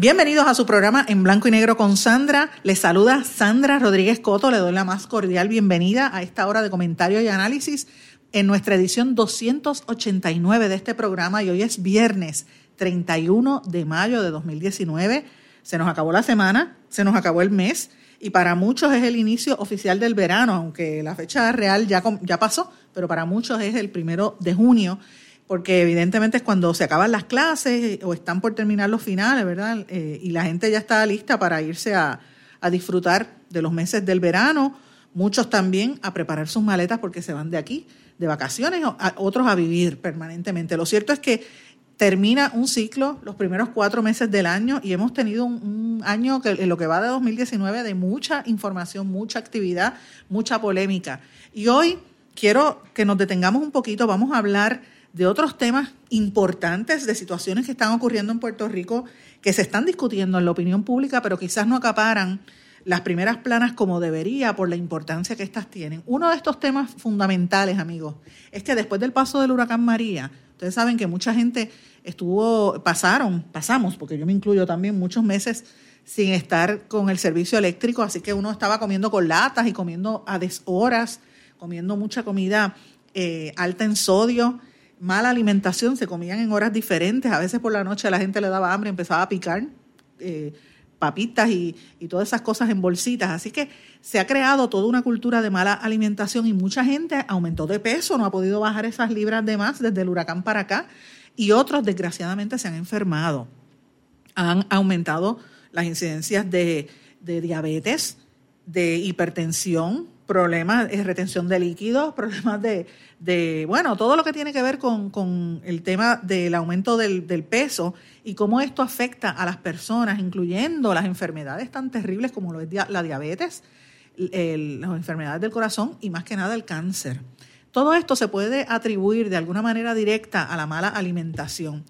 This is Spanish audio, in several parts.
Bienvenidos a su programa en blanco y negro con Sandra. Les saluda Sandra Rodríguez Coto. Le doy la más cordial bienvenida a esta hora de comentario y análisis en nuestra edición 289 de este programa y hoy es viernes 31 de mayo de 2019. Se nos acabó la semana, se nos acabó el mes y para muchos es el inicio oficial del verano, aunque la fecha real ya, ya pasó, pero para muchos es el primero de junio porque evidentemente es cuando se acaban las clases o están por terminar los finales, ¿verdad? Eh, y la gente ya está lista para irse a, disfrutar de los meses del verano, muchos también a preparar sus maletas porque se van de aquí, de vacaciones, otros a vivir permanentemente. Lo cierto es que termina un ciclo los primeros cuatro meses del año y hemos tenido un, un, año que en lo que va de 2019 de mucha información, mucha actividad, mucha polémica. Y hoy quiero que nos detengamos un poquito, vamos a hablar de otros temas importantes, de situaciones que están ocurriendo en Puerto Rico, que se están discutiendo en la opinión pública, pero quizás no acaparan las primeras planas como debería por la importancia que estas tienen. Uno de estos temas fundamentales, amigos, es que después del paso del huracán María, ustedes saben que mucha gente estuvo, pasaron, pasamos, porque yo me incluyo también, muchos meses sin estar con el servicio eléctrico, así que uno estaba comiendo con latas y comiendo a deshoras, comiendo mucha comida eh, alta en sodio, mala alimentación, se comían en horas diferentes, a veces por la noche la gente le daba hambre, empezaba a picar eh, papitas y, todas esas cosas en bolsitas. Así que se ha creado toda una cultura de mala alimentación y mucha gente aumentó de peso, no ha podido bajar esas libras de más desde el huracán para acá y otros desgraciadamente se han enfermado. Han aumentado las incidencias de, de diabetes, de hipertensión, problemas de retención de líquidos, problemas de, de, bueno, todo lo que tiene que ver con, el tema del aumento del, peso y cómo esto afecta a las personas, incluyendo las enfermedades tan terribles como lo es la diabetes, las enfermedades del corazón y más que nada el cáncer. Todo esto se puede atribuir de alguna manera directa a la mala alimentación.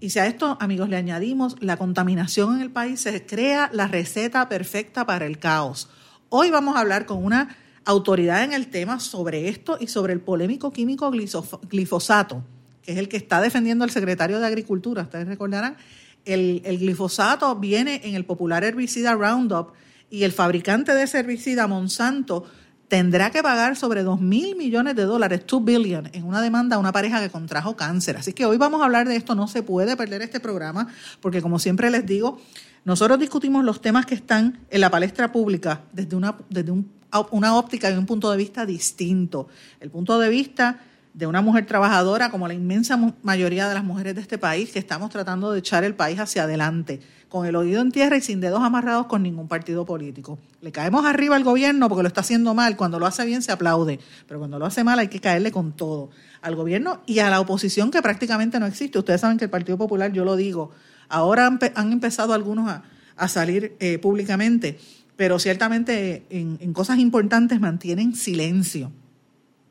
Y si a esto, amigos, le añadimos la contaminación en el país, se crea la receta perfecta para el caos. Hoy vamos a hablar con una autoridad en el tema sobre esto y sobre el polémico químico glifosato, que es el que está defendiendo el secretario de Agricultura. Ustedes recordarán, el, glifosato viene en el popular herbicida Roundup y el fabricante de ese herbicida, Monsanto, tendrá que pagar sobre 2 mil millones de dólares, 2 billion, en una demanda a una pareja que contrajo cáncer. Así que hoy vamos a hablar de esto, no se puede perder este programa, porque como siempre les digo, nosotros discutimos los temas que están en la palestra pública desde, una, desde un una óptica y un punto de vista distinto. El punto de vista de una mujer trabajadora como la inmensa mayoría de las mujeres de este país que estamos tratando de echar el país hacia adelante, con el oído en tierra y sin dedos amarrados con ningún partido político. Le caemos arriba al gobierno porque lo está haciendo mal, cuando lo hace bien se aplaude, pero cuando lo hace mal hay que caerle con todo al gobierno y a la oposición que prácticamente no existe. Ustedes saben que el Partido Popular, yo lo digo, ahora han, empezado algunos a, salir eh, públicamente pero ciertamente en, cosas importantes mantienen silencio.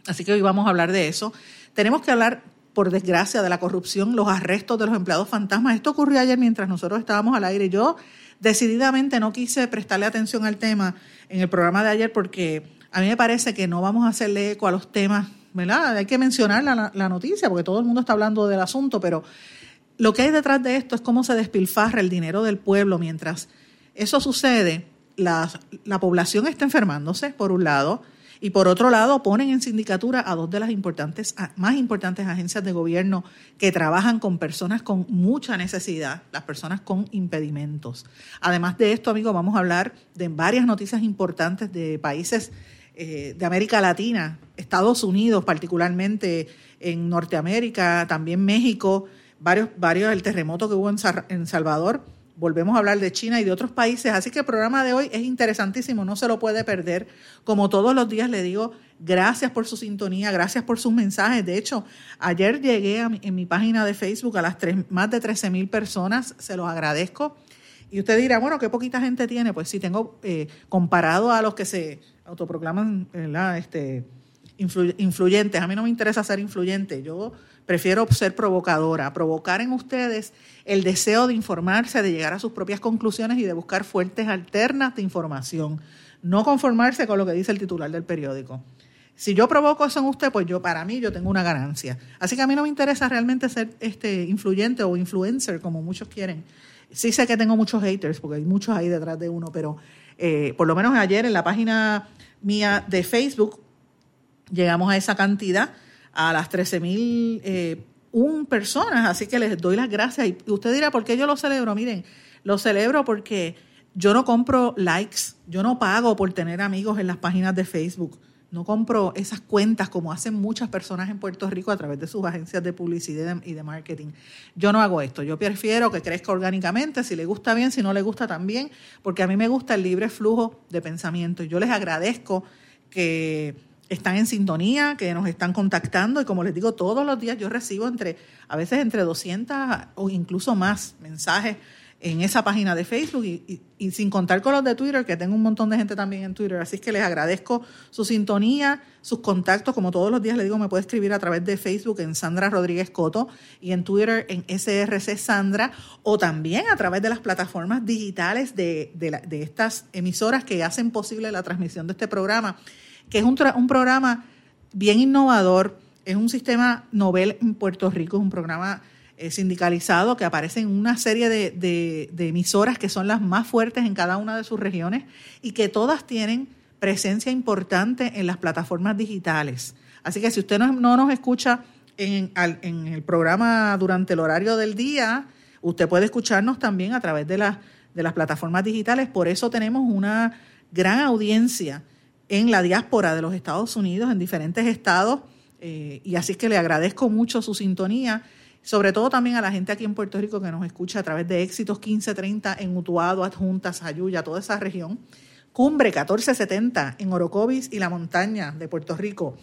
Así que hoy vamos a hablar de eso. Tenemos que hablar, por desgracia, de la corrupción, los arrestos de los empleados fantasmas. Esto ocurrió ayer mientras nosotros estábamos al aire. Yo decididamente no quise prestarle atención al tema en el programa de ayer porque a mí me parece que no vamos a hacerle eco a los temas, ¿verdad? Hay que mencionar la, la noticia porque todo el mundo está hablando del asunto, pero lo que hay detrás de esto es cómo se despilfarra el dinero del pueblo mientras eso sucede la, población está enfermándose, por un lado, y por otro lado ponen en sindicatura a dos de las importantes, más importantes agencias de gobierno que trabajan con personas con mucha necesidad, las personas con impedimentos. Además de esto, amigos, vamos a hablar de varias noticias importantes de países eh, de América Latina, Estados Unidos particularmente, en Norteamérica, también México, varios, varios el terremoto que hubo en, en Salvador volvemos a hablar de China y de otros países. Así que el programa de hoy es interesantísimo, no se lo puede perder. Como todos los días le digo, gracias por su sintonía, gracias por sus mensajes. De hecho, ayer llegué en mi página de Facebook a las tres, más de 13 mil personas, se los agradezco. Y usted dirá, bueno, qué poquita gente tiene. Pues sí, tengo, eh, comparado a los que se autoproclaman Este, influyentes, a mí no me interesa ser influyente, yo prefiero ser provocadora, provocar en ustedes el deseo de informarse, de llegar a sus propias conclusiones y de buscar fuentes alternas de información, no conformarse con lo que dice el titular del periódico. Si yo provoco eso en usted, pues yo para mí yo tengo una ganancia. Así que a mí no me interesa realmente ser este influyente o influencer como muchos quieren. Sí sé que tengo muchos haters porque hay muchos ahí detrás de uno, pero eh, por lo menos ayer en la página mía de Facebook llegamos a esa cantidad, a las 13 mil eh, personas, así que les doy las gracias. Y usted dirá, ¿por qué yo lo celebro? Miren, lo celebro porque yo no compro likes, yo no pago por tener amigos en las páginas de Facebook, no compro esas cuentas como hacen muchas personas en Puerto Rico a través de sus agencias de publicidad y de marketing. Yo no hago esto, yo prefiero que crezca orgánicamente, si le gusta bien, si no le gusta también, porque a mí me gusta el libre flujo de pensamiento. Yo les agradezco que están en sintonía, que nos están contactando y como les digo, todos los días yo recibo entre, a veces entre 200 o incluso más mensajes en esa página de Facebook y, sin contar con los de Twitter, que tengo un montón de gente también en Twitter. Así que les agradezco su sintonía, sus contactos. Como todos los días les digo, me puede escribir a través de Facebook en Sandra Rodríguez Coto y en Twitter en SRC Sandra o también a través de las plataformas digitales de, de estas emisoras que hacen posible la transmisión de este programa que es un, un programa bien innovador, es un sistema novel en Puerto Rico, es un programa eh, sindicalizado que aparece en una serie de, emisoras que son las más fuertes en cada una de sus regiones y que todas tienen presencia importante en las plataformas digitales. Así que si usted no, nos escucha en, en, el programa durante el horario del día, usted puede escucharnos también a través de, de las plataformas digitales. Por eso tenemos una gran audiencia en la diáspora de los Estados Unidos, en diferentes estados, eh, y así que le agradezco mucho su sintonía, sobre todo también a la gente aquí en Puerto Rico que nos escucha a través de Éxitos 1530 en Utuado, Adjuntas, Ayuya, toda esa región. Cumbre 1470 en Orocovis y la montaña de Puerto Rico,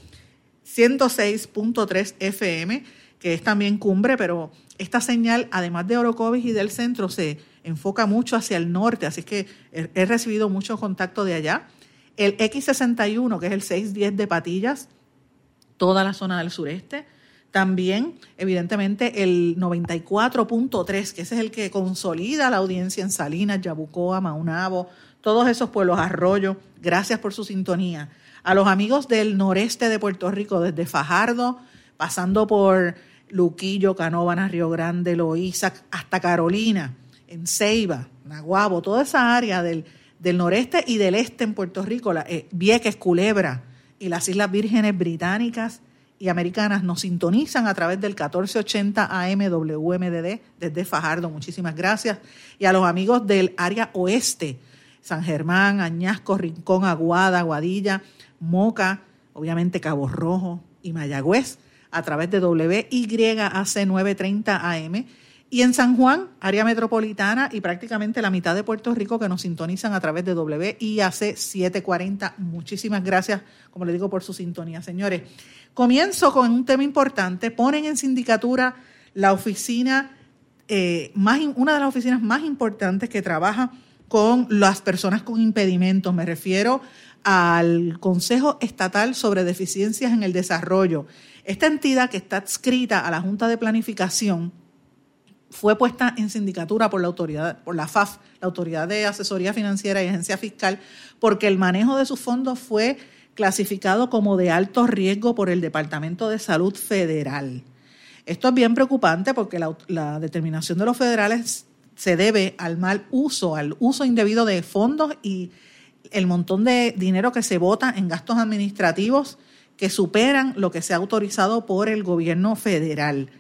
106.3 FM, que es también cumbre, pero esta señal, además de Orocovis y del centro, se enfoca mucho hacia el norte, así que he recibido mucho contacto de allá el X61, que es el 610 de Patillas, toda la zona del sureste. También, evidentemente, el 94.3, que ese es el que consolida la audiencia en Salinas, Yabucoa, Maunabo, todos esos pueblos, Arroyo. Gracias por su sintonía. A los amigos del noreste de Puerto Rico, desde Fajardo, pasando por Luquillo, Canóvanas, Río Grande, Loíza, hasta Carolina, en Ceiba, Naguabo, toda esa área del del noreste y del este en Puerto Rico, eh, Vieques, Culebra y las Islas Vírgenes Británicas y Americanas nos sintonizan a través del 1480 AM WMDD desde Fajardo. Muchísimas gracias. Y a los amigos del área oeste, San Germán, Añasco, Rincón, Aguada, Aguadilla, Moca, obviamente Cabo Rojo y Mayagüez a través de WYAC 930 AM y en San Juan, área metropolitana y prácticamente la mitad de Puerto Rico que nos sintonizan a través de WIAC 740. Muchísimas gracias, como le digo, por su sintonía, señores. Comienzo con un tema importante. Ponen en sindicatura la oficina, eh, más, una de las oficinas más importantes que trabaja con las personas con impedimentos. Me refiero al Consejo Estatal sobre Deficiencias en el Desarrollo. Esta entidad que está adscrita a la Junta de Planificación fue puesta en sindicatura por la autoridad, por la FAF, la Autoridad de Asesoría Financiera y Agencia Fiscal, porque el manejo de sus fondos fue clasificado como de alto riesgo por el Departamento de Salud Federal. Esto es bien preocupante porque la, la determinación de los federales se debe al mal uso, al uso indebido de fondos y el montón de dinero que se vota en gastos administrativos que superan lo que se ha autorizado por el gobierno federal.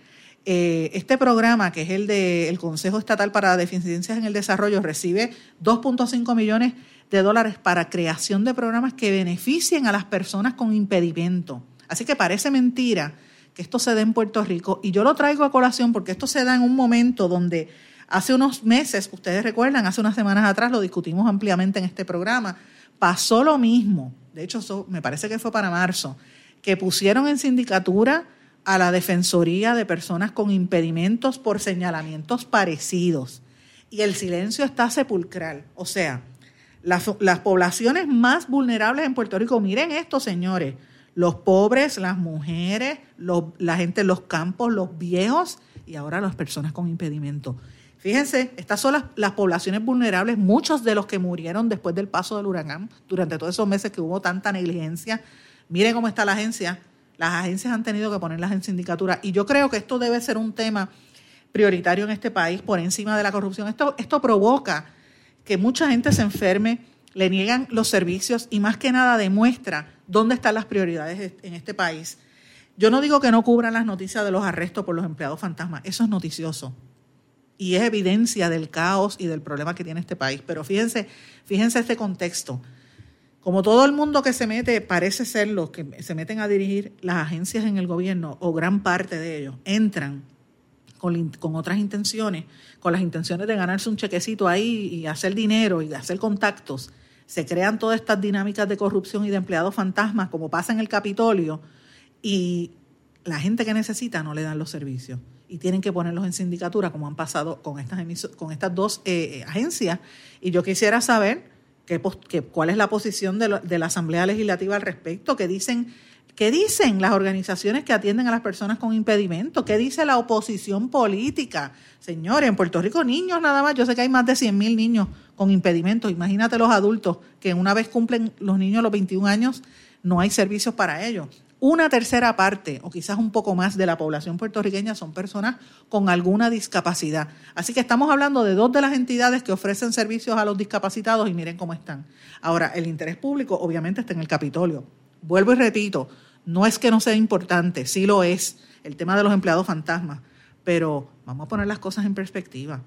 Eh, este programa, que es el del Consejo Estatal para Deficiencias en el Desarrollo, recibe 2.5 millones de dólares para creación de programas que beneficien a las personas con impedimento. Así que parece mentira que esto se dé en Puerto Rico y yo lo traigo a colación porque esto se da en un momento donde Hace unos meses, ustedes recuerdan, hace unas semanas atrás lo discutimos ampliamente en este programa, pasó lo mismo, de hecho me parece que fue para marzo, que pusieron en sindicatura a la Defensoría de Personas con Impedimentos por señalamientos parecidos. Y el silencio está sepulcral. O sea, las, poblaciones más vulnerables en Puerto Rico, miren esto, señores, los pobres, las mujeres, la gente en los campos, los viejos y ahora las personas con impedimentos. Fíjense, estas son las, poblaciones vulnerables, muchos de los que murieron después del paso del huracán, durante todos esos meses que hubo tanta negligencia. Miren cómo está la agencia. Las agencias han tenido que ponerlas en sindicatura. Y yo creo que esto debe ser un tema prioritario en este país por encima de la corrupción. Esto, esto provoca que mucha gente se enferme, le niegan los servicios y más que nada demuestra dónde están las prioridades en este país. Yo no digo que no cubran las noticias de los arrestos por los empleados fantasmas, eso es noticioso y es evidencia del caos y del problema que tiene este país. Pero fíjense, fíjense este contexto. Como todo el mundo que se mete, parece ser los que se meten a dirigir las agencias en el gobierno, o gran parte de ellos, entran con, con otras intenciones, con las intenciones de ganarse un chequecito ahí y hacer dinero y hacer contactos. Se crean todas estas dinámicas de corrupción y de empleados fantasmas, como pasa en el Capitolio, y la gente que necesita no le dan los servicios y tienen que ponerlos en sindicatura, como han pasado con estas, con estas dos eh, eh, agencias. Y yo quisiera saber qué, cuál es la posición de, la Asamblea Legislativa al respecto, qué dicen, qué dicen las organizaciones que atienden a las personas con impedimento, qué dice la oposición política. Señores, en Puerto Rico niños nada más, yo sé que hay más de 100 mil niños con impedimentos, imagínate los adultos que una vez cumplen los niños los 21 años, no hay servicios para ellos una tercera parte o quizás un poco más de la población puertorriqueña son personas con alguna discapacidad. Así que estamos hablando de dos de las entidades que ofrecen servicios a los discapacitados y miren cómo están. Ahora, el interés público obviamente está en el Capitolio. Vuelvo y repito, no es que no sea importante, sí lo es, el tema de los empleados fantasmas, pero vamos a poner las cosas en perspectiva.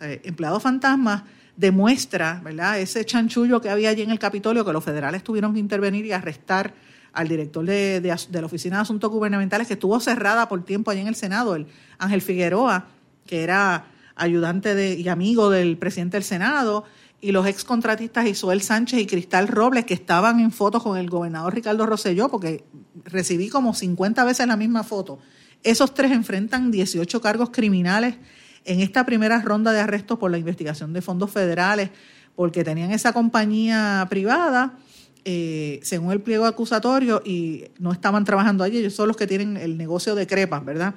empleados fantasmas demuestra, ¿verdad?, ese chanchullo que había allí en el Capitolio que los federales tuvieron que intervenir y arrestar al director de, la Oficina de Asuntos Gubernamentales, que estuvo cerrada por tiempo allí en el Senado, el Ángel Figueroa, que era ayudante de, y amigo del presidente del Senado, y los ex contratistas Isuel Sánchez y Cristal Robles, que estaban en fotos con el gobernador Ricardo Rosselló, porque recibí como 50 veces la misma foto. Esos tres enfrentan 18 cargos criminales en esta primera ronda de arrestos por la investigación de fondos federales, porque tenían esa compañía privada eh, según el pliego acusatorio, y no estaban trabajando allí, ellos son los que tienen el negocio de crepas, ¿verdad?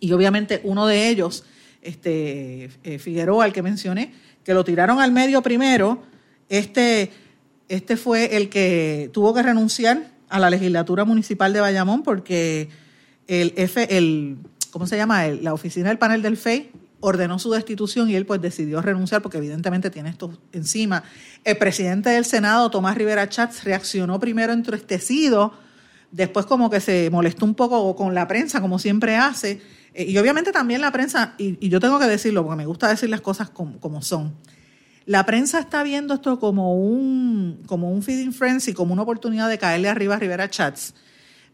Y obviamente uno de ellos, este eh, Figueroa, el que mencioné, que lo tiraron al medio primero, este, este fue el que tuvo que renunciar a la legislatura municipal de Bayamón porque el F, el, ¿cómo se llama? la oficina del panel del FEI ordenó su destitución y él pues decidió renunciar porque evidentemente tiene esto encima. El presidente del Senado, Tomás Rivera Chats, reaccionó primero entristecido, después como que se molestó un poco con la prensa, como siempre hace, eh, y obviamente también la prensa, y, yo tengo que decirlo porque me gusta decir las cosas como, son, la prensa está viendo esto como un, como un feeding frenzy, como una oportunidad de caerle arriba a Rivera Chats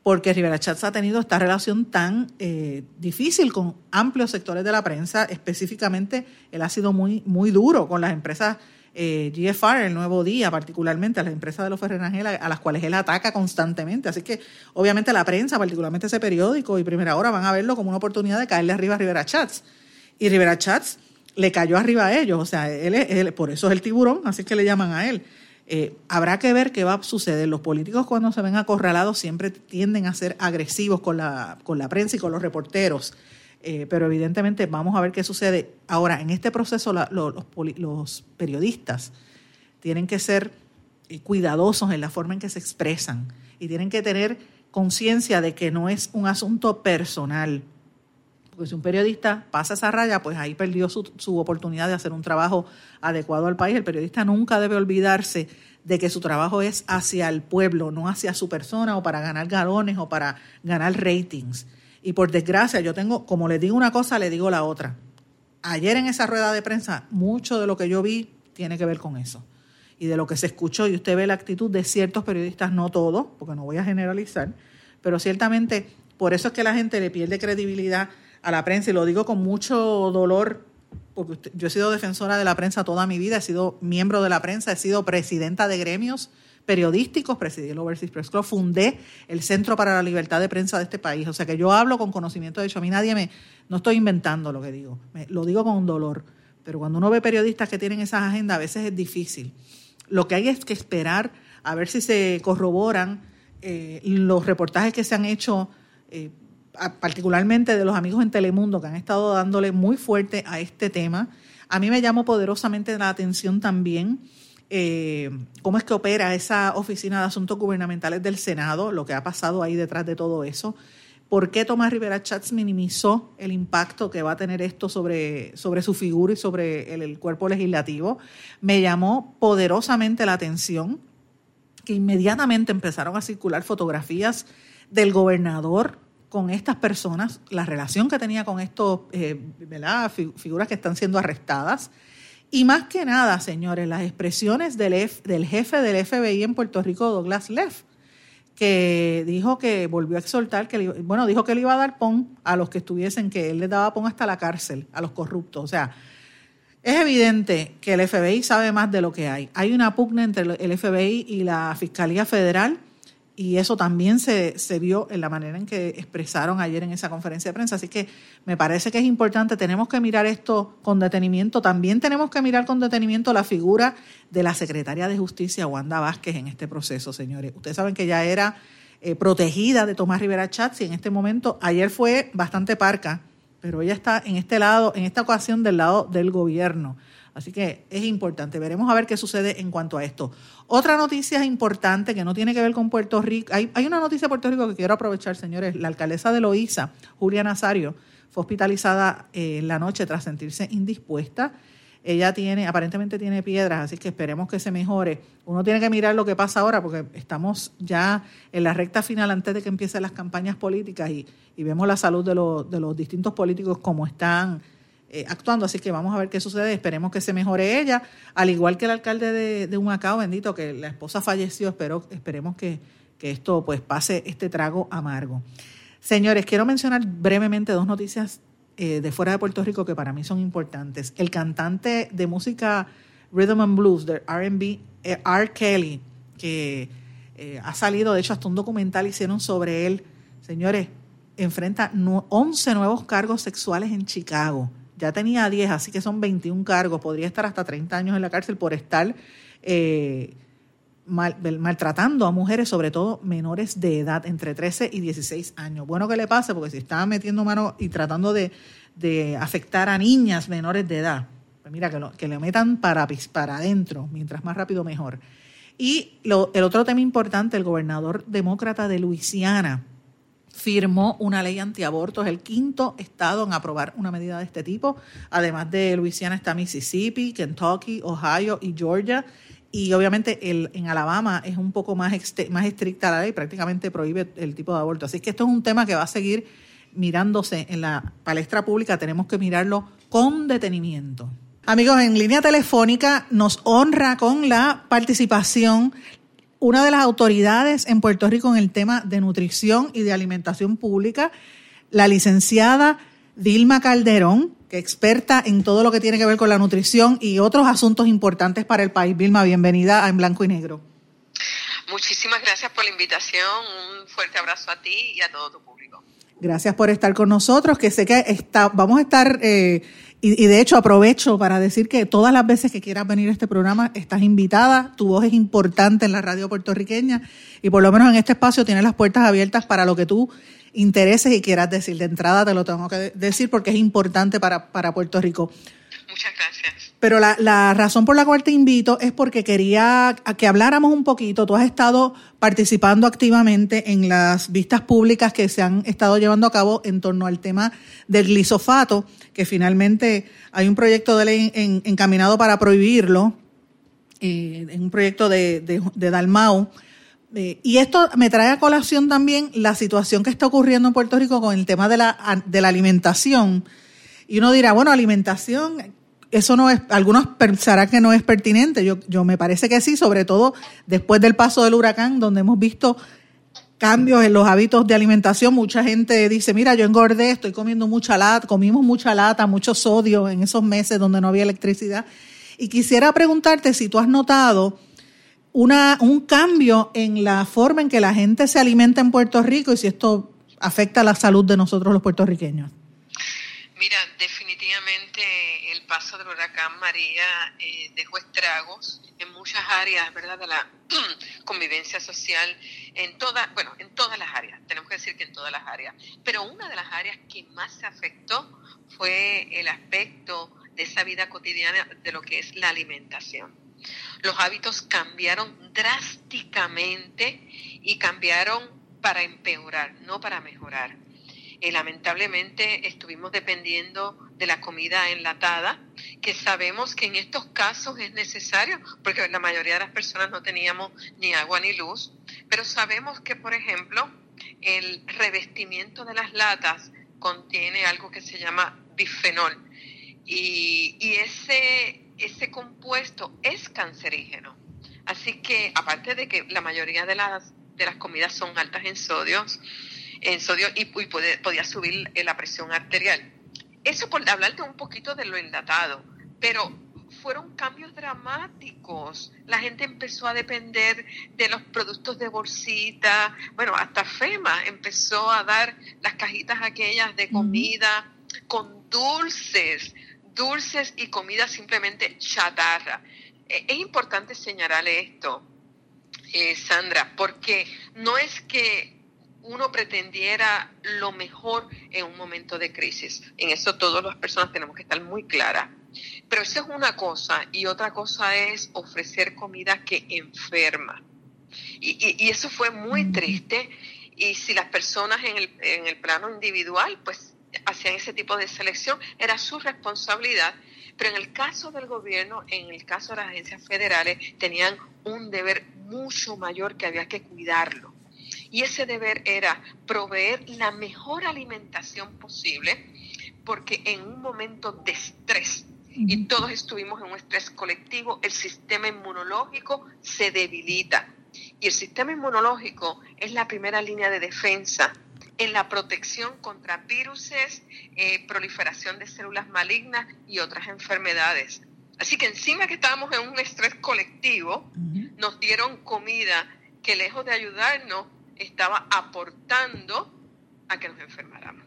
porque Rivera Chats ha tenido esta relación tan eh, difícil con amplios sectores de la prensa, específicamente él ha sido muy, muy duro con las empresas eh, GFR, el Nuevo Día, particularmente a las empresas de los Ferrenangel, a las cuales él ataca constantemente. Así que, obviamente, la prensa, particularmente ese periódico y Primera Hora, van a verlo como una oportunidad de caerle arriba a Rivera Chats. Y Rivera Chats le cayó arriba a ellos, o sea, él, él, por eso es el tiburón, así que le llaman a él. Eh, habrá que ver qué va a suceder. Los políticos cuando se ven acorralados siempre tienden a ser agresivos con la, con la prensa y con los reporteros. Eh, pero evidentemente vamos a ver qué sucede. Ahora, en este proceso los, periodistas tienen que ser eh, cuidadosos en la forma en que se expresan y tienen que tener conciencia de que no es un asunto personal. Porque si un periodista pasa esa raya, pues ahí perdió su, su, oportunidad de hacer un trabajo adecuado al país. El periodista nunca debe olvidarse de que su trabajo es hacia el pueblo, no hacia su persona o para ganar galones o para ganar ratings. Y por desgracia, yo tengo, como le digo una cosa, le digo la otra. Ayer en esa rueda de prensa, mucho de lo que yo vi tiene que ver con eso. Y de lo que se escuchó, y usted ve la actitud de ciertos periodistas, no todos, porque no voy a generalizar, pero ciertamente por eso es que la gente le pierde credibilidad a la prensa y lo digo con mucho dolor porque yo he sido defensora de la prensa toda mi vida, he sido miembro de la prensa, he sido presidenta de gremios periodísticos, presidí el Overseas Press Club, fundé el Centro para la Libertad de Prensa de este país. O sea que yo hablo con conocimiento de hecho. A mí nadie me, no estoy inventando lo que digo, me, lo digo con dolor. Pero cuando uno ve periodistas que tienen esas agendas, a veces es difícil. Lo que hay es que esperar a ver si se corroboran eh, los reportajes que se han hecho, eh, particularmente de los amigos en Telemundo, que han estado dándole muy fuerte a este tema. A mí me llamó poderosamente la atención también eh, cómo es que opera esa oficina de asuntos gubernamentales del Senado, lo que ha pasado ahí detrás de todo eso. ¿Por qué Tomás Rivera Chats minimizó el impacto que va a tener esto sobre, sobre su figura y sobre el, cuerpo legislativo? Me llamó poderosamente la atención que inmediatamente empezaron a circular fotografías del gobernador con estas personas, la relación que tenía con estos, eh, figuras que están siendo arrestadas y más que nada, señores, las expresiones del, jefe del FBI en Puerto Rico, Douglas Leff, que dijo que volvió a exhortar, que bueno, dijo que le iba a dar pon a los que estuviesen, que él les daba pon hasta la cárcel, a los corruptos. O sea, es evidente que el FBI sabe más de lo que hay. Hay una pugna entre el FBI y la Fiscalía Federal y eso también se, se, vio en la manera en que expresaron ayer en esa conferencia de prensa. Así que me parece que es importante, tenemos que mirar esto con detenimiento. También tenemos que mirar con detenimiento la figura de la secretaria de Justicia, Wanda Vázquez, en este proceso, señores. Ustedes saben que ya era eh, protegida de Tomás Rivera Chatz y en este momento, ayer fue bastante parca, pero ella está en este lado, en esta ocasión del lado del gobierno. Así que es importante. Veremos a ver qué sucede en cuanto a esto. Otra noticia importante que no tiene que ver con Puerto Rico. Hay, una noticia de Puerto Rico que quiero aprovechar, señores. La alcaldesa de Loíza, Julia Nazario, fue hospitalizada eh, en la noche tras sentirse indispuesta. Ella tiene, aparentemente tiene piedras, así que esperemos que se mejore. Uno tiene que mirar lo que pasa ahora porque estamos ya en la recta final antes de que empiecen las campañas políticas y, vemos la salud de, de los distintos políticos como están eh, actuando. Así que vamos a ver qué sucede. Esperemos que se mejore ella, al igual que el alcalde de, de Humacao, bendito, que la esposa falleció. Espero, esperemos que, esto pues pase este trago amargo. Señores, quiero mencionar brevemente dos noticias eh, de fuera de Puerto Rico que para mí son importantes. El cantante de música Rhythm and Blues de RB, eh, R. Kelly, que ha salido, de hecho, hasta un documental hicieron sobre él. Señores, enfrenta 11 nuevos cargos sexuales en Chicago ya tenía 10, así que son 21 cargos, podría estar hasta 30 años en la cárcel por estar eh, maltratando a mujeres, sobre todo menores de edad, entre 13 y 16 años. Bueno que le pase, porque si estaba metiendo mano y tratando de, afectar a niñas menores de edad, pues mira, que, lo, le metan para, para adentro, mientras más rápido mejor. Y el otro tema importante, el gobernador demócrata de Luisiana, firmó una ley antiaborto. Es el quinto estado en aprobar una medida de este tipo. Además de Luisiana está Mississippi, Kentucky, Ohio y Georgia. Y obviamente el, en Alabama es un poco más, más estricta la ley, prácticamente prohíbe el tipo de aborto. Así que esto es un tema que va a seguir mirándose en la palestra pública. Tenemos que mirarlo con detenimiento. Amigos, en línea telefónica nos honra con la participación una de las autoridades en Puerto Rico en el tema de nutrición y de alimentación pública, la licenciada Dilma Calderón, que experta en todo lo que tiene que ver con la nutrición y otros asuntos importantes para el país. Vilma, bienvenida a En Blanco y Negro. Muchísimas gracias por la invitación, un fuerte abrazo a ti y a todo tu público. Gracias por estar con nosotros, que sé que está, vamos a estar eh, y, de hecho aprovecho para decir que todas las veces que quieras venir a este programa estás invitada, tu voz es importante en la radio puertorriqueña y por lo menos en este espacio tienes las puertas abiertas para lo que tú intereses y quieras decir. De entrada te lo tengo que decir porque es importante para, para Puerto Rico. Muchas gracias. Pero la, razón por la cual te invito es porque quería que habláramos un poquito. Tú has estado participando activamente en las vistas públicas que se han estado llevando a cabo en torno al tema del glisofato, que finalmente hay un proyecto de ley encaminado para prohibirlo, eh, en un proyecto de, de, Dalmau. Eh, y esto me trae a colación también la situación que está ocurriendo en Puerto Rico con el tema de la, de la alimentación. Y uno dirá, bueno, alimentación, eso no es, algunos pensarán que no es pertinente. Yo, yo me parece que sí, sobre todo después del paso del huracán, donde hemos visto cambios en los hábitos de alimentación. Mucha gente dice, mira, yo engordé, estoy comiendo mucha lata, comimos mucha lata, mucho sodio en esos meses donde no había electricidad. Y quisiera preguntarte si tú has notado una, un cambio en la forma en que la gente se alimenta en Puerto Rico y si esto afecta la salud de nosotros los puertorriqueños. Mira, definitivamente el paso del huracán María eh, dejó estragos en muchas áreas, ¿verdad? De la convivencia social, en todas, bueno, en todas las áreas, tenemos que decir que en todas las áreas. Pero una de las áreas que más se afectó fue el aspecto de esa vida cotidiana de lo que es la alimentación. Los hábitos cambiaron drásticamente y cambiaron para empeorar, no para mejorar. Eh, lamentablemente estuvimos dependiendo de la comida enlatada, que sabemos que en estos casos es necesario, porque la mayoría de las personas no teníamos ni agua ni luz, pero sabemos que, por ejemplo, el revestimiento de las latas contiene algo que se llama bifenol y, y ese, ese compuesto es cancerígeno. Así que, aparte de que la mayoría de las, de las comidas son altas en sodios, en sodio y, podía subir la presión arterial. Eso por hablarte un poquito de lo enlatado, pero fueron cambios dramáticos. La gente empezó a depender de los productos de bolsita. Bueno, hasta FEMA empezó a dar las cajitas aquellas de comida con dulces, dulces y comida simplemente chatarra. E, es importante señalar esto, eh, Sandra, porque no es que uno pretendiera lo mejor en un momento de crisis. En eso todas las personas tenemos que estar muy claras. Pero eso es una cosa y otra cosa es ofrecer comida que enferma. Y, eso fue muy triste y si las personas en el, en el plano individual pues hacían ese tipo de selección, era su responsabilidad. Pero en el caso del gobierno, en el caso de las agencias federales, tenían un deber mucho mayor que había que cuidarlo y ese deber era proveer la mejor alimentación posible, porque en un momento de estrés, y todos estuvimos en un estrés colectivo, el sistema inmunológico se debilita. Y el sistema inmunológico es la primera línea de defensa en la protección contra virus, eh, proliferación de células malignas y otras enfermedades. Así que encima que estábamos en un estrés colectivo, nos dieron comida que lejos de ayudarnos, estaba aportando a que nos enfermáramos.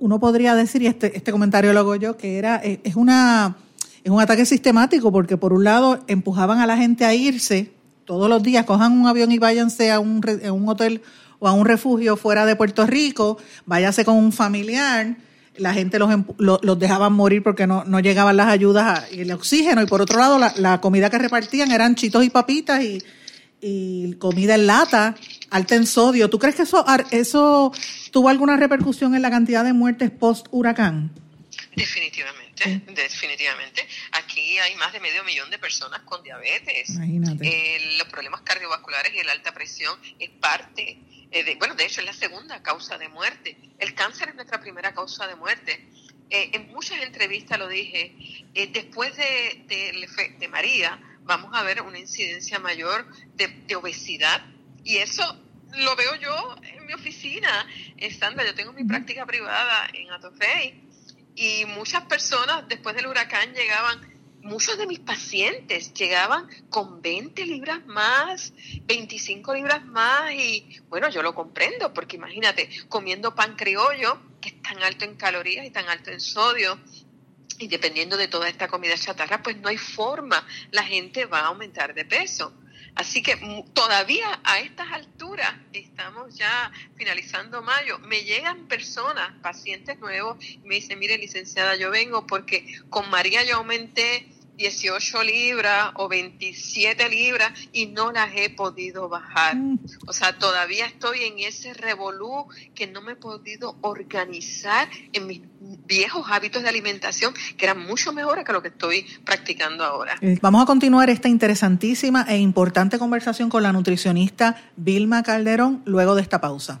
Uno podría decir, y este, este comentario lo hago yo, que era, es, una, es un ataque sistemático, porque por un lado empujaban a la gente a irse todos los días, cojan un avión y váyanse a un, a un hotel o a un refugio fuera de Puerto Rico, váyase con un familiar, la gente los, los, dejaban morir porque no, no llegaban las ayudas y el oxígeno, y por otro lado la, la comida que repartían eran chitos y papitas y, y comida en lata, alta en sodio. ¿Tú crees que eso, eso tuvo alguna repercusión en la cantidad de muertes post-huracán? Definitivamente, definitivamente. Aquí hay más de medio millón de personas con diabetes. los problemas cardiovasculares y la alta presión es parte, eh, de, bueno, de hecho es la segunda causa de muerte. El cáncer es nuestra primera causa de muerte. Eh, en muchas entrevistas lo dije, eh, después de, de, de María, vamos a ver una incidencia mayor de, obesidad y eso lo veo yo en mi oficina. Sandra, yo tengo mi práctica privada en Atofei y muchas personas después del huracán llegaban, muchos de mis pacientes llegaban con 20 libras más, 25 libras más y bueno, yo lo comprendo porque imagínate, comiendo pan criollo, que es tan alto en calorías y tan alto en sodio, y dependiendo de toda esta comida chatarra, pues no hay forma, la gente va a aumentar de peso. Así que todavía a estas alturas, estamos ya finalizando mayo, me llegan personas, pacientes nuevos, y me dicen, mire licenciada, yo vengo porque con María yo aumenté 18 libras o 27 libras y no las he podido bajar. Mm. O sea, todavía estoy en ese revolú que no me he podido organizar en mis viejos hábitos de alimentación que eran mucho mejores que lo que estoy practicando ahora. Eh, vamos a continuar esta interesantísima e importante conversación con la nutricionista Vilma Calderón luego de esta pausa.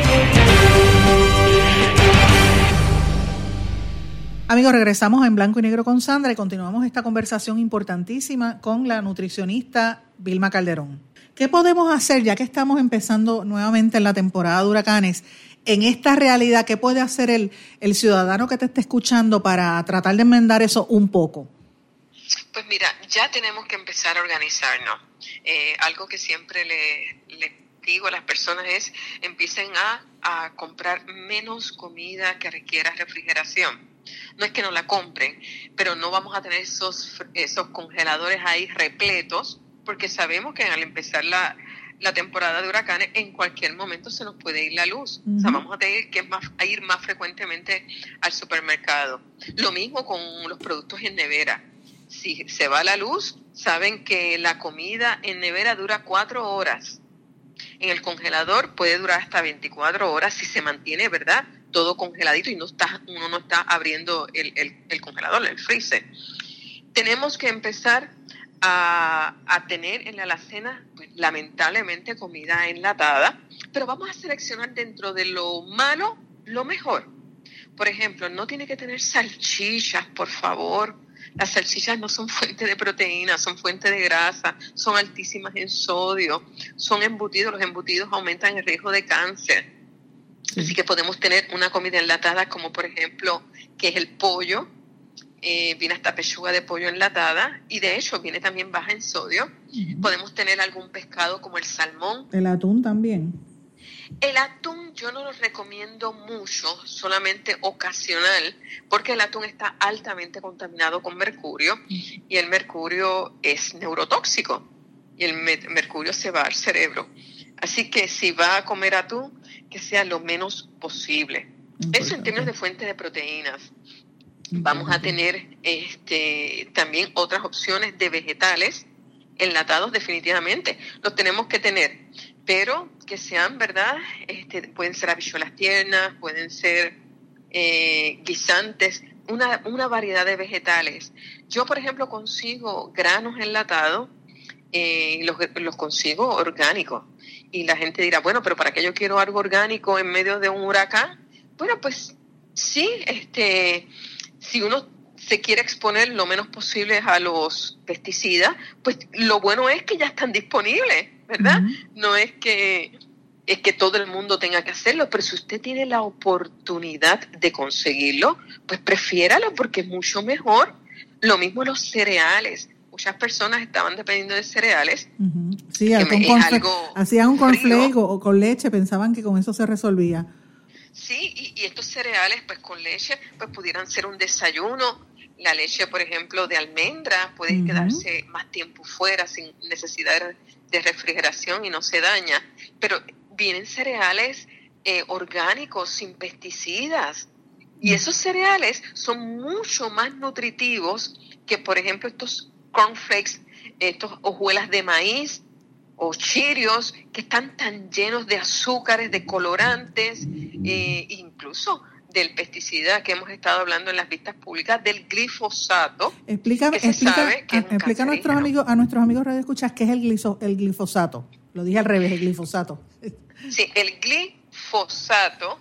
Amigos, regresamos en blanco y negro con Sandra y continuamos esta conversación importantísima con la nutricionista Vilma Calderón. ¿Qué podemos hacer ya que estamos empezando nuevamente en la temporada de huracanes? En esta realidad, ¿qué puede hacer el, el ciudadano que te esté escuchando para tratar de enmendar eso un poco? Pues mira, ya tenemos que empezar a organizarnos. Eh, algo que siempre le, le, digo a las personas es empiecen a, a comprar menos comida que requiera refrigeración no es que no la compren, pero no vamos a tener esos, esos congeladores ahí repletos, porque sabemos que al empezar la, la temporada de huracanes, en cualquier momento se nos puede ir la luz. O sea, vamos a tener que más, a ir más frecuentemente al supermercado. Lo mismo con los productos en nevera. Si se va la luz, saben que la comida en nevera dura cuatro horas. En el congelador puede durar hasta 24 horas si se mantiene, ¿verdad? Todo congeladito y no está, uno no está abriendo el, el, congelador, el freezer. Tenemos que empezar a, a, tener en la alacena, pues, lamentablemente, comida enlatada, pero vamos a seleccionar dentro de lo malo lo mejor. Por ejemplo, no tiene que tener salchichas, por favor. Las salchichas no son fuente de proteína, son fuente de grasa, son altísimas en sodio, son embutidos, los embutidos aumentan el riesgo de cáncer Así que podemos tener una comida enlatada como por ejemplo, que es el pollo, eh, viene hasta pechuga de pollo enlatada y de hecho viene también baja en sodio. Podemos tener algún pescado como el salmón. El atún también. El atún yo no lo recomiendo mucho, solamente ocasional, porque el atún está altamente contaminado con mercurio y el mercurio es neurotóxico y el mercurio se va al cerebro. Así que si va a comer atún, que sea lo menos posible. Eso en términos de fuente de proteínas. Vamos a tener este, también otras opciones de vegetales enlatados definitivamente. Los tenemos que tener, pero que sean, ¿verdad? Este, pueden ser habichuelas tiernas, pueden ser eh, guisantes, una, una variedad de vegetales. Yo, por ejemplo, consigo granos enlatados, eh, los, los consigo orgánicos y la gente dirá, bueno, pero ¿para qué yo quiero algo orgánico en medio de un huracán? Bueno, pues sí, este, si uno se quiere exponer lo menos posible a los pesticidas, pues lo bueno es que ya están disponibles, ¿verdad? No es que es que todo el mundo tenga que hacerlo, pero si usted tiene la oportunidad de conseguirlo, pues prefiéralo porque es mucho mejor. Lo mismo los cereales muchas personas estaban dependiendo de cereales. Sí, hacían un cornflake o, con leche, pensaban que con eso se resolvía. Sí, y, estos cereales, pues con leche, pues pudieran ser un desayuno. La leche, por ejemplo, de almendra puede quedarse más tiempo fuera sin necesidad de refrigeración y no se daña. Pero vienen cereales eh, orgánicos, sin pesticidas. Y esos cereales son mucho más nutritivos que, por ejemplo, estos cornflakes, estos hojuelas de maíz o chirios que están tan llenos de azúcares, de colorantes, eh, incluso del pesticida que hemos estado hablando en las vistas públicas, del glifosato. Explícame, explica, a, nuestros amigos, a nuestros amigos radio escuchas qué es el, el glifosato. Lo dije al revés, el glifosato. Sí, el glifosato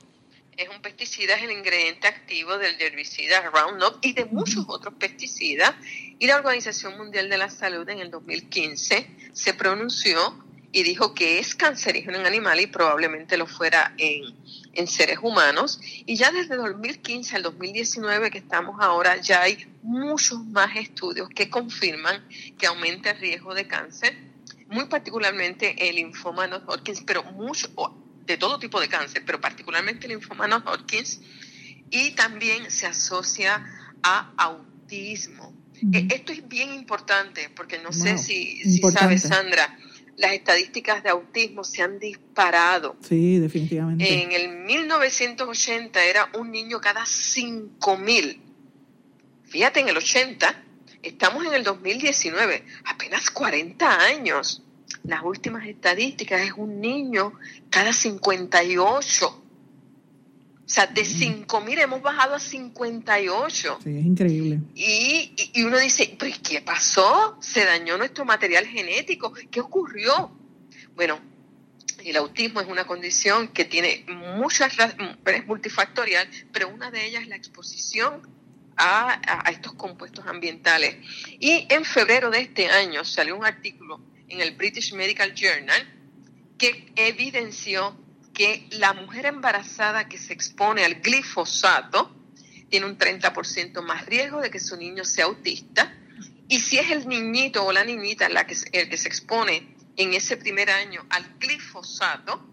es un pesticida, es el ingrediente activo del herbicida Roundup y de muchos otros pesticidas. Y la Organización Mundial de la Salud en el 2015 se pronunció y dijo que es cancerígeno en animales y probablemente lo fuera en, en seres humanos. Y ya desde 2015 al 2019 que estamos ahora, ya hay muchos más estudios que confirman que aumenta el riesgo de cáncer, muy particularmente el linfoma no Hodgkin, pero mucho, de todo tipo de cáncer, pero particularmente el linfoma no Hodgkin, y también se asocia a autismo. E, esto es bien importante porque no sé si, si sabes, Sandra, las estadísticas de autismo se han disparado. Sí, definitivamente. En el 1980 era un niño cada 5.000. Fíjate, en el 80, estamos en el 2019, apenas 40 años las últimas estadísticas es un niño cada 58. O O sea, de 5.000 hemos bajado a 58. Sí, es increíble. Y, y, uno dice, ¿pero qué pasó? ¿Se dañó nuestro material genético? ¿Qué ocurrió? Bueno, el autismo es una condición que tiene muchas, es multifactorial, pero una de ellas es la exposición a, a, estos compuestos ambientales. Y en febrero de este año salió un artículo en el British Medical Journal que evidenció que la mujer embarazada que se expone al glifosato tiene un 30% más riesgo de que su niño sea autista. Y si es el niñito o la niñita la que, el que se expone en ese primer año al glifosato,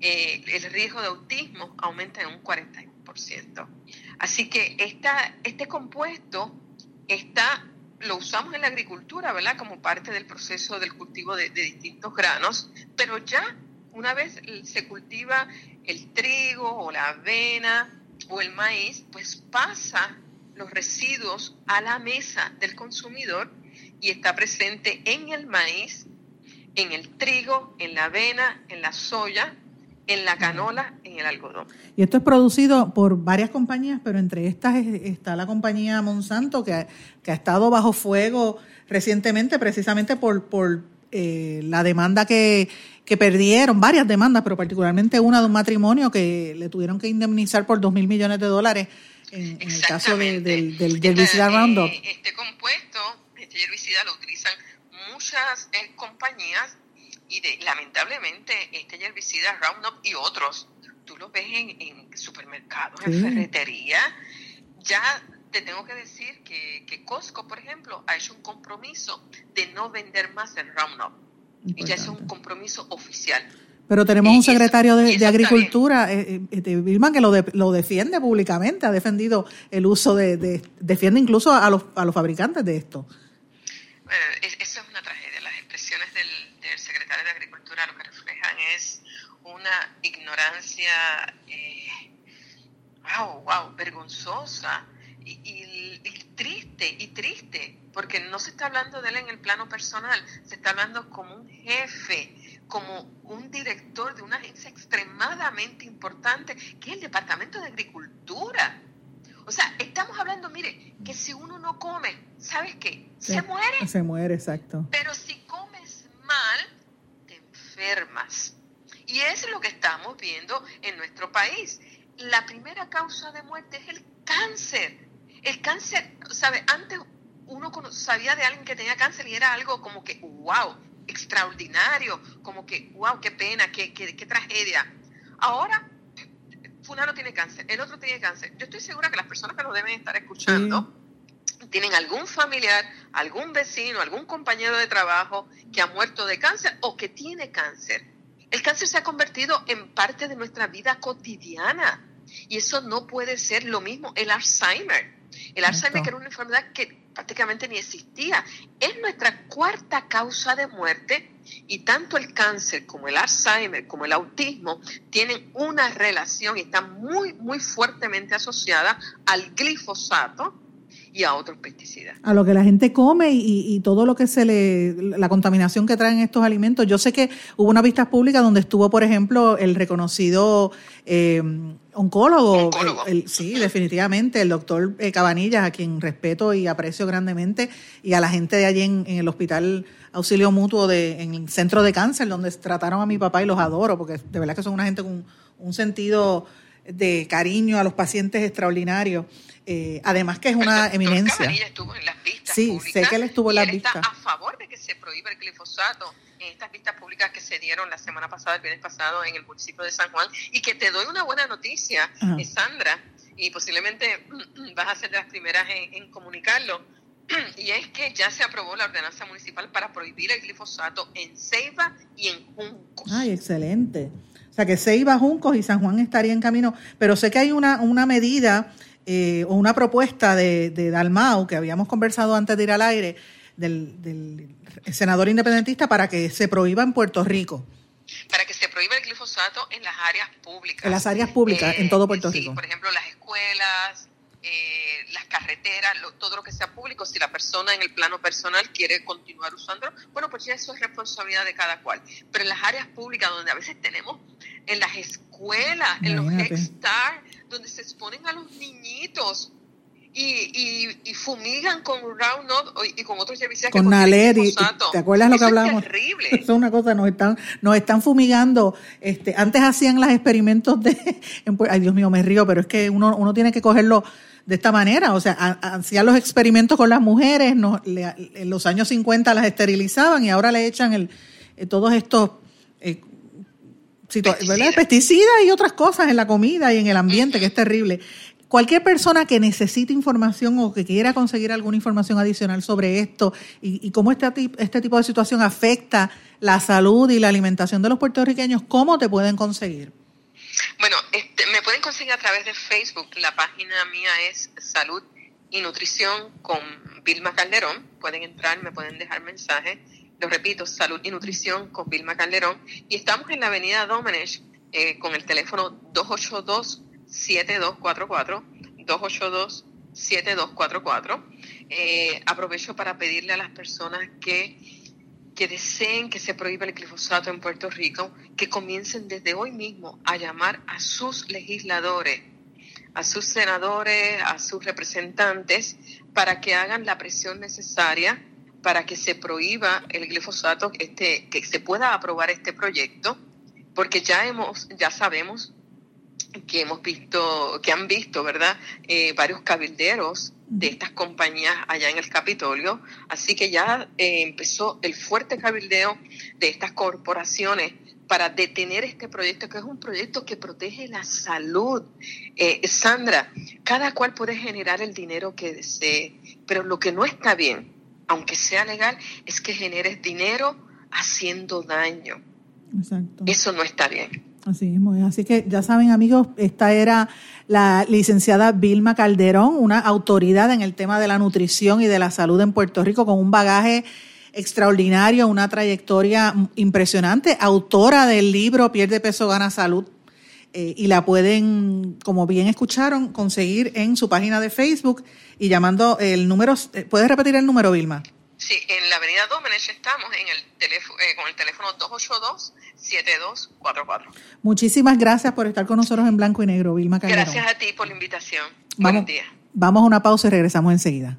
eh, el riesgo de autismo aumenta en un 41%. Así que esta, este compuesto está, lo usamos en la agricultura, ¿verdad? Como parte del proceso del cultivo de, de distintos granos, pero ya una vez se cultiva el trigo o la avena o el maíz, pues pasa los residuos a la mesa del consumidor y está presente en el maíz, en el trigo, en la avena, en la soya, en la canola, en el algodón. Y esto es producido por varias compañías, pero entre estas está la compañía Monsanto, que ha, que ha estado bajo fuego recientemente precisamente por, por eh, la demanda que, que perdieron, varias demandas, pero particularmente una de un matrimonio que le tuvieron que indemnizar por dos mil millones de dólares en, el caso del, del herbicida Roundup. Este compuesto, este herbicida lo utilizan muchas eh, compañías y de, lamentablemente este herbicida Roundup y otros, tú los ves en, en supermercados, en ferretería, ya te tengo que decir que, que Costco, por ejemplo, ha hecho un compromiso de no vender más el Roundup. Y ya es un compromiso oficial. Pero tenemos un secretario de, Agricultura, eh, eh, de Vilma, que lo, lo defiende públicamente, ha defendido el uso de, defiende incluso a los, a los fabricantes de esto. Bueno, eso es una tragedia. Las expresiones del, del, secretario de Agricultura lo que reflejan es una ignorancia, eh, wow, wow, vergonzosa y, triste, y triste, porque no se está hablando de él en el plano personal, se está hablando como un jefe, como un director de una agencia extremadamente importante, que es el Departamento de Agricultura. O sea, estamos hablando, mire, que si uno no come, ¿sabes qué? Se, muere. Se muere, exacto. Pero si comes mal, te enfermas. Y es lo que estamos viendo en nuestro país. La primera causa de muerte es el cáncer. El cáncer, ¿sabe? Antes uno sabía de alguien que tenía cáncer y era algo como que, wow, extraordinario, como que, wow, qué pena, qué, qué, tragedia. Ahora, fulano tiene cáncer, el otro tiene cáncer. Yo estoy segura que las personas que nos deben estar escuchando tienen algún familiar, algún vecino, algún compañero de trabajo que ha muerto de cáncer o que tiene cáncer. El cáncer se ha convertido en parte de nuestra vida cotidiana. Y eso no puede ser lo mismo. El Alzheimer. El Alzheimer, que era una enfermedad que prácticamente ni existía, es nuestra cuarta causa de muerte. Y tanto el cáncer como el Alzheimer como el autismo tienen una relación y están muy, muy fuertemente asociadas al glifosato, y a otros pesticidas. A lo que la gente come y, todo lo que se le, la contaminación que traen estos alimentos. Yo sé que hubo una vista pública donde estuvo, por ejemplo, el reconocido eh, oncólogo. sí, definitivamente, el doctor eh, Cabanillas, a quien respeto y aprecio grandemente, y a la gente de allí en, el hospital auxilio mutuo de, en el centro de cáncer, donde trataron a mi papá y los adoro, porque de verdad que son una gente con un sentido de cariño a los pacientes extraordinario. Eh, además que es una eminencia. estuvo en las vistas sí, sé que él estuvo en las vistas. Está a favor de que se prohíba el glifosato en estas vistas públicas que se dieron la semana pasada, el viernes pasado, en el municipio de San Juan. Y que te doy una buena noticia, eh, Sandra, y posiblemente vas a ser de las primeras en, comunicarlo. Y es que ya se aprobó la ordenanza municipal para prohibir el glifosato en Ceiba y en Juncos. Ay, excelente. O sea que Ceiba, Juncos y San Juan estaría en camino. Pero sé que hay una, una medida eh, o una propuesta de, de, Dalmau, que habíamos conversado antes de ir al aire, del, senador independentista para que se prohíba en Puerto Rico. Para que se prohíba el glifosato en las áreas públicas. En las áreas públicas, en todo Puerto Rico. Por ejemplo, las escuelas, eh, las carreteras, todo lo que sea público, si la persona en el plano personal quiere continuar usándolo, bueno, pues ya eso es responsabilidad de cada cual. Pero en las áreas públicas, donde a veces tenemos en las escuelas, en los Head donde se exponen a los niñitos y, y, fumigan con Roundup y con otros herbicidas con Naler y, te acuerdas lo que hablamos es terrible. Eso es una cosa nos están nos están fumigando. Este antes hacían los experimentos de ay Dios mío me río pero es que uno uno tiene que cogerlo de esta manera. O sea hacían los experimentos con las mujeres en los años 50 las esterilizaban y ahora le echan el eh, todos estos eh, pesticidas y otras cosas en la comida y en el ambiente, que es terrible cualquier persona que necesite información o que quiera conseguir alguna información adicional sobre esto y, cómo este, este tipo de situación afecta la salud y la alimentación de los puertorriqueños, ¿cómo te pueden conseguir? Bueno, este, me pueden conseguir a través de Facebook. La página mía es Salud y Nutrición con Vilma Calderón. Pueden entrar, me pueden dejar mensajes. Lo repito, Salud y Nutrición con Vilma Calderón. Y estamos en la avenida Domenech eh, con el teléfono 282 7244 282 7244. aprovecho para pedirle a las personas que, que deseen que se prohíba el glifosato en Puerto Rico, que comiencen desde hoy mismo a llamar a sus legisladores, a sus senadores, a sus representantes, para que hagan la presión necesaria para que se prohíba el glifosato, este, que se pueda aprobar este proyecto, porque ya hemos, ya sabemos que hemos visto, que han visto, ¿verdad? Eh, varios cabilderos de estas compañías allá en el Capitolio. Así que ya eh, empezó el fuerte cabildeo de estas corporaciones para detener este proyecto, que es un proyecto que protege la salud. Eh, Sandra, cada cual puede generar el dinero que desee, pero lo que no está bien, aunque sea legal, es que generes dinero haciendo daño. Exacto. Eso no está bien. Así mismo Así que ya saben, amigos, esta era la licenciada Vilma Calderón, una autoridad en el tema de la nutrición y de la salud en Puerto Rico, con un bagaje extraordinario, una trayectoria impresionante, autora del libro Pierde peso, gana salud. Eh, y la pueden, como bien escucharon, conseguir en su página de Facebook y llamando el número. Eh, ¿Puedes repetir el número, Vilma? Sí, en la avenida Domenech estamos en el teléfono, eh, con el teléfono 282-7244. Muchísimas gracias por estar con nosotros en Blanco y Negro, Vilma Calderón. Gracias a ti por la invitación. Buen día. Vamos a una pausa y regresamos enseguida.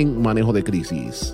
manejo de crisis.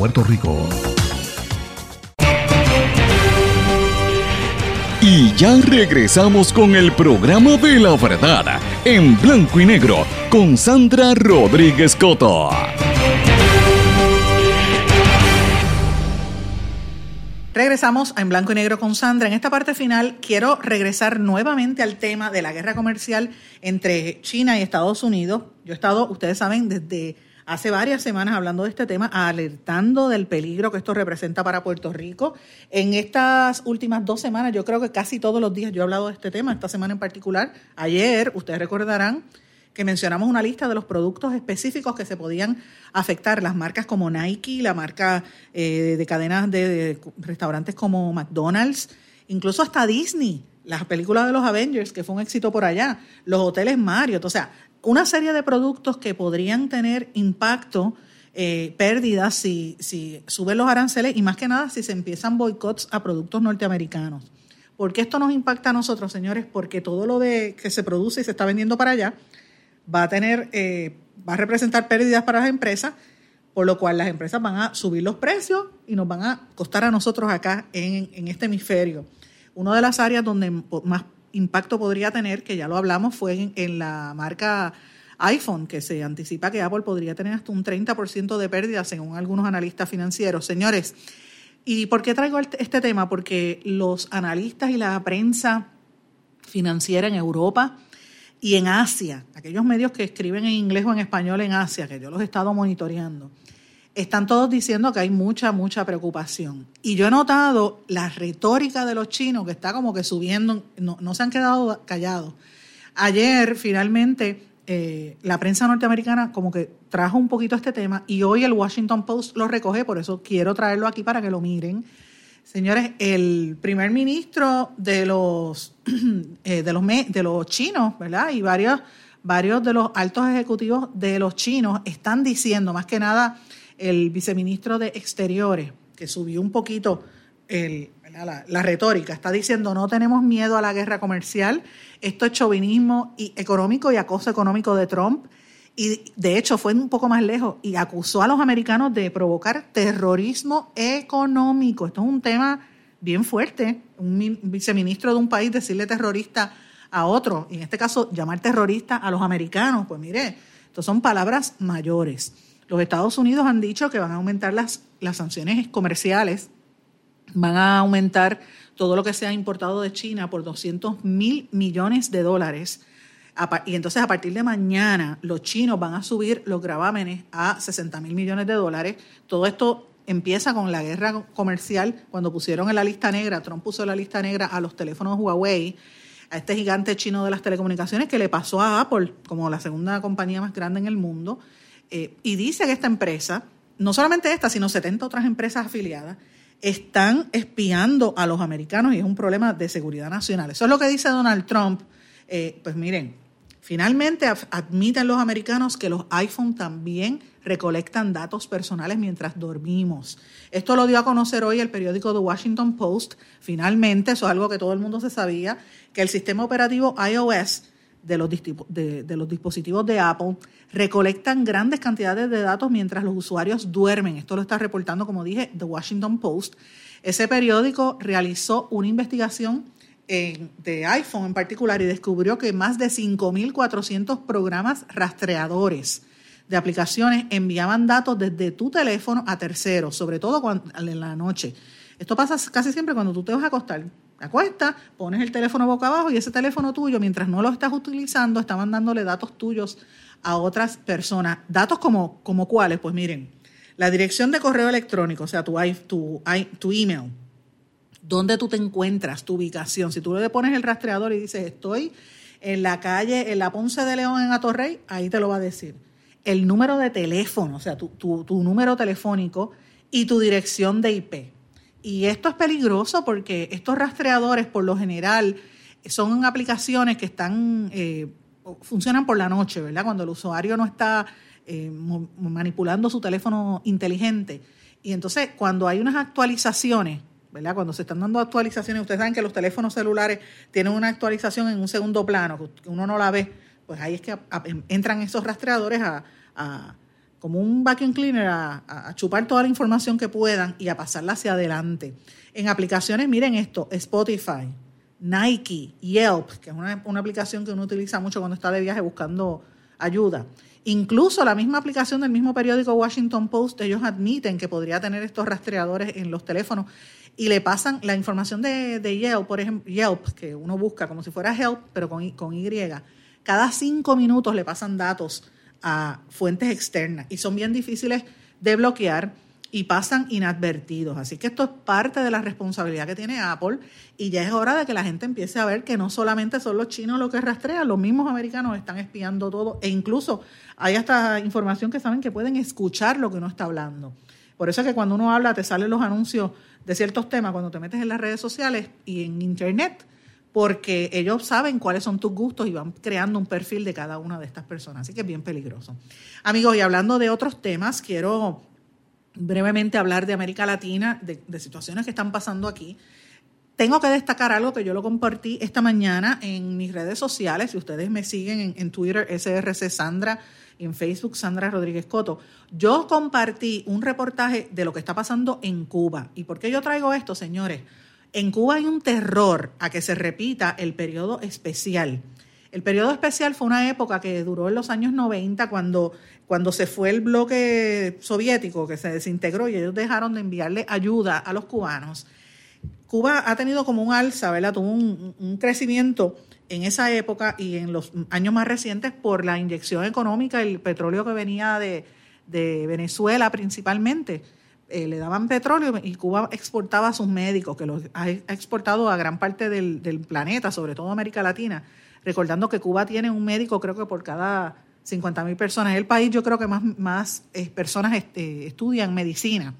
Puerto Rico. Y ya regresamos con el programa de la verdad en blanco y negro con Sandra Rodríguez Coto. Regresamos a En Blanco y Negro con Sandra. En esta parte final quiero regresar nuevamente al tema de la guerra comercial entre China y Estados Unidos. Yo he estado, ustedes saben, desde hace varias semanas hablando de este tema, alertando del peligro que esto representa para Puerto Rico. En estas últimas dos semanas, yo creo que casi todos los días yo he hablado de este tema, esta semana en particular. Ayer, ustedes recordarán que mencionamos una lista de los productos específicos que se podían afectar, las marcas como Nike, la marca eh, de cadenas de, restaurantes como McDonald's, incluso hasta Disney, las películas de los Avengers, que fue un éxito por allá, los hoteles Marriott, o sea, una serie de productos que podrían tener impacto, eh, pérdidas si, si suben los aranceles y más que nada si se empiezan boicots a productos norteamericanos. ¿Por qué esto nos impacta a nosotros, señores? Porque todo lo de que se produce y se está vendiendo para allá va a tener, eh, va a representar pérdidas para las empresas, por lo cual las empresas van a subir los precios y nos van a costar a nosotros acá en, en este hemisferio. Una de las áreas donde más impacto podría tener, que ya lo hablamos, fue en, la marca iPhone, que se anticipa que Apple podría tener hasta un 30% de pérdidas, según algunos analistas financieros. Señores, ¿y por qué traigo este tema? Porque los analistas y la prensa financiera en Europa y en Asia, aquellos medios que escriben en inglés o en español en Asia, que yo los he estado monitoreando, están todos diciendo que hay mucha, mucha preocupación. Y yo he notado la retórica de los chinos que está como que subiendo, no, se han quedado callados. Ayer, finalmente, eh, la prensa norteamericana como que trajo un poquito este tema y hoy el Washington Post lo recoge, por eso quiero traerlo aquí para que lo miren. Señores, el primer ministro de los, eh, de los, de los chinos, ¿verdad? Y varios, varios de los altos ejecutivos de los chinos están diciendo, más que nada, el viceministro de Exteriores, que subió un poquito la, retórica, está diciendo no tenemos miedo a la guerra comercial, esto es chauvinismo y económico y acoso económico de Trump. Y de hecho fue un poco más lejos y acusó a los americanos de provocar terrorismo económico. Esto es un tema bien fuerte. Un viceministro de un país decirle terrorista a otro, y en este caso llamar terrorista a los americanos, pues mire, esto son palabras mayores. Los Estados Unidos han dicho que van a aumentar las, las sanciones comerciales, van a aumentar todo lo que sea importado de China por 200 mil millones de dólares. Y entonces a partir de mañana los chinos van a subir los gravámenes a 60 mil millones de dólares. Todo esto empieza con la guerra comercial cuando pusieron en la lista negra, Trump puso en la lista negra a los teléfonos Huawei, a este gigante chino de las telecomunicaciones que le pasó a Apple como la segunda compañía más grande en el mundo. Eh, y dice que esta empresa, no solamente esta, sino 70 otras empresas afiliadas, están espiando a los americanos y es un problema de seguridad nacional. Eso es lo que dice Donald Trump. Eh, pues miren, finalmente admiten los americanos que los iPhone también recolectan datos personales mientras dormimos. Esto lo dio a conocer hoy el periódico The Washington Post. Finalmente, eso es algo que todo el mundo se sabía, que el sistema operativo iOS de los, de, los dispositivos de Apple recolectan grandes cantidades de datos mientras los usuarios duermen. Esto lo está reportando, como dije, The Washington Post. Ese periódico realizó una investigación de iPhone en particular y descubrió que más de 5.400 programas rastreadores de aplicaciones enviaban datos desde tu teléfono a terceros, sobre todo en la noche. Esto pasa casi siempre cuando tú te vas a acostar. Acuestas, pones el teléfono boca abajo y ese teléfono tuyo, mientras no lo estás utilizando, está mandándole datos tuyos a otras personas. Datos como, como cuáles, pues miren, la dirección de correo electrónico, o sea, tu, tu, tu email, dónde tú te encuentras, tu ubicación. Si tú le pones el rastreador y dices, estoy en la calle, en la Ponce de León, en Atorrey, ahí te lo va a decir el número de teléfono, o sea, tu, tu, número telefónico y tu dirección de IP. Y esto es peligroso porque estos rastreadores, por lo general, son aplicaciones que están eh, funcionan por la noche, ¿verdad? Cuando el usuario no está eh, manipulando su teléfono inteligente. Y entonces, cuando hay unas actualizaciones, ¿verdad? Cuando se están dando actualizaciones, ustedes saben que los teléfonos celulares tienen una actualización en un segundo plano, que uno no la ve pues ahí es que entran esos rastreadores a, como un vacuum cleaner a, chupar toda la información que puedan y a pasarla hacia adelante. En aplicaciones, miren esto, Spotify, Nike, Yelp, que es una, una aplicación que uno utiliza mucho cuando está de viaje buscando ayuda. Incluso la misma aplicación del mismo periódico Washington Post, ellos admiten que podría tener estos rastreadores en los teléfonos y le pasan la información de, Yelp, por ejemplo, Yelp, que uno busca como si fuera Help, pero con, con Y cada cinco minutos le pasan datos a fuentes externas y son bien difíciles de bloquear y pasan inadvertidos. Así que esto es parte de la responsabilidad que tiene Apple y ya es hora de que la gente empiece a ver que no solamente son los chinos los que rastrean, los mismos americanos están espiando todo e incluso hay hasta información que saben que pueden escuchar lo que uno está hablando. Por eso es que cuando uno habla te salen los anuncios de ciertos temas cuando te metes en las redes sociales y en internet porque ellos saben cuáles son tus gustos y van creando un perfil de cada una de estas personas. Así que es bien peligroso. Amigos, y hablando de otros temas, quiero brevemente hablar de América Latina, de, situaciones que están pasando aquí. Tengo que destacar algo que yo lo compartí esta mañana en mis redes sociales. Si ustedes me siguen en, en Twitter, SRC Sandra, en Facebook, Sandra Rodríguez Coto. Yo compartí un reportaje de lo que está pasando en Cuba. ¿Y por qué yo traigo esto, señores? En Cuba hay un terror a que se repita el periodo especial. El periodo especial fue una época que duró en los años 90 cuando, cuando se fue el bloque soviético que se desintegró y ellos dejaron de enviarle ayuda a los cubanos. Cuba ha tenido como un alza, ¿verdad? Tuvo un, crecimiento en esa época y en los años más recientes por la inyección económica, el petróleo que venía de, de Venezuela principalmente eh, le daban petróleo y Cuba exportaba a sus médicos, que los ha exportado a gran parte del, planeta, sobre todo América Latina, recordando que Cuba tiene un médico creo que por cada 50 mil personas. el país yo creo que más, más eh, personas este, estudian medicina.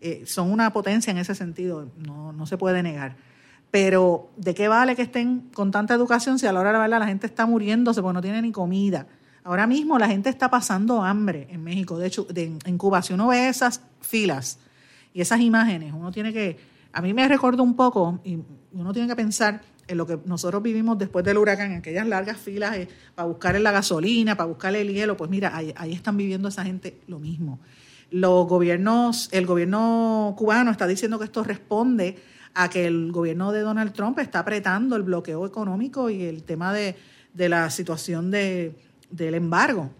Eh, son una potencia en ese sentido, no, no se puede negar. Pero ¿de qué vale que estén con tanta educación si a la hora de la verdad la gente está muriéndose porque no tiene ni comida? Ahora mismo la gente está pasando hambre en México. De hecho, en Cuba, si uno ve esas filas y esas imágenes, uno tiene que, a mí me recuerda un poco, y uno tiene que pensar en lo que nosotros vivimos después del huracán, aquellas largas filas eh, para buscar la gasolina, para buscar el hielo, pues mira, ahí, ahí están viviendo esa gente lo mismo. Los gobiernos, el gobierno cubano está diciendo que esto responde a que el gobierno de Donald Trump está apretando el bloqueo económico y el tema de, de la situación de, del embargo.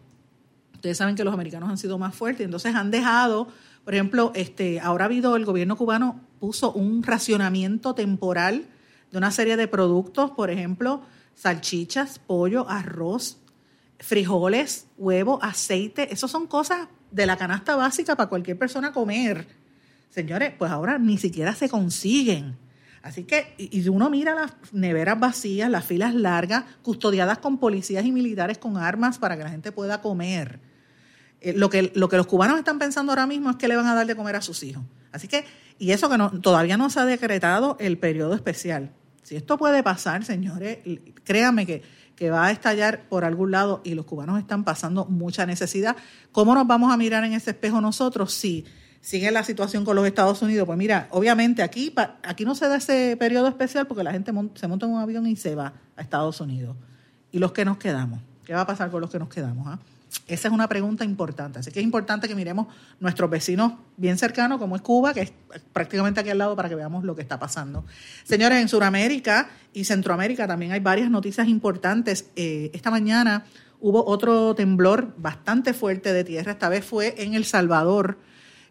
Ustedes saben que los americanos han sido más fuertes, entonces han dejado, por ejemplo, este, ahora ha habido, el gobierno cubano puso un racionamiento temporal de una serie de productos, por ejemplo, salchichas, pollo, arroz, frijoles, huevo, aceite, esas son cosas de la canasta básica para cualquier persona comer. Señores, pues ahora ni siquiera se consiguen. Así que, y, uno mira las neveras vacías, las filas largas, custodiadas con policías y militares con armas para que la gente pueda comer. Eh, lo, que, lo que los cubanos están pensando ahora mismo es que le van a dar de comer a sus hijos. Así que, y eso que no, todavía no se ha decretado el periodo especial. Si esto puede pasar, señores, créanme que, que va a estallar por algún lado y los cubanos están pasando mucha necesidad. ¿Cómo nos vamos a mirar en ese espejo nosotros si sigue la situación con los Estados Unidos, pues mira, obviamente aquí, aquí no se da ese periodo especial porque la gente se monta en un avión y se va a Estados Unidos. ¿Y los que nos quedamos? ¿Qué va a pasar con los que nos quedamos? Ah? Esa es una pregunta importante. Así que es importante que miremos nuestros vecinos bien cercanos, como es Cuba, que es prácticamente aquí al lado, para que veamos lo que está pasando. Señores, en Sudamérica y Centroamérica también hay varias noticias importantes. Eh, esta mañana hubo otro temblor bastante fuerte de tierra, esta vez fue en El Salvador.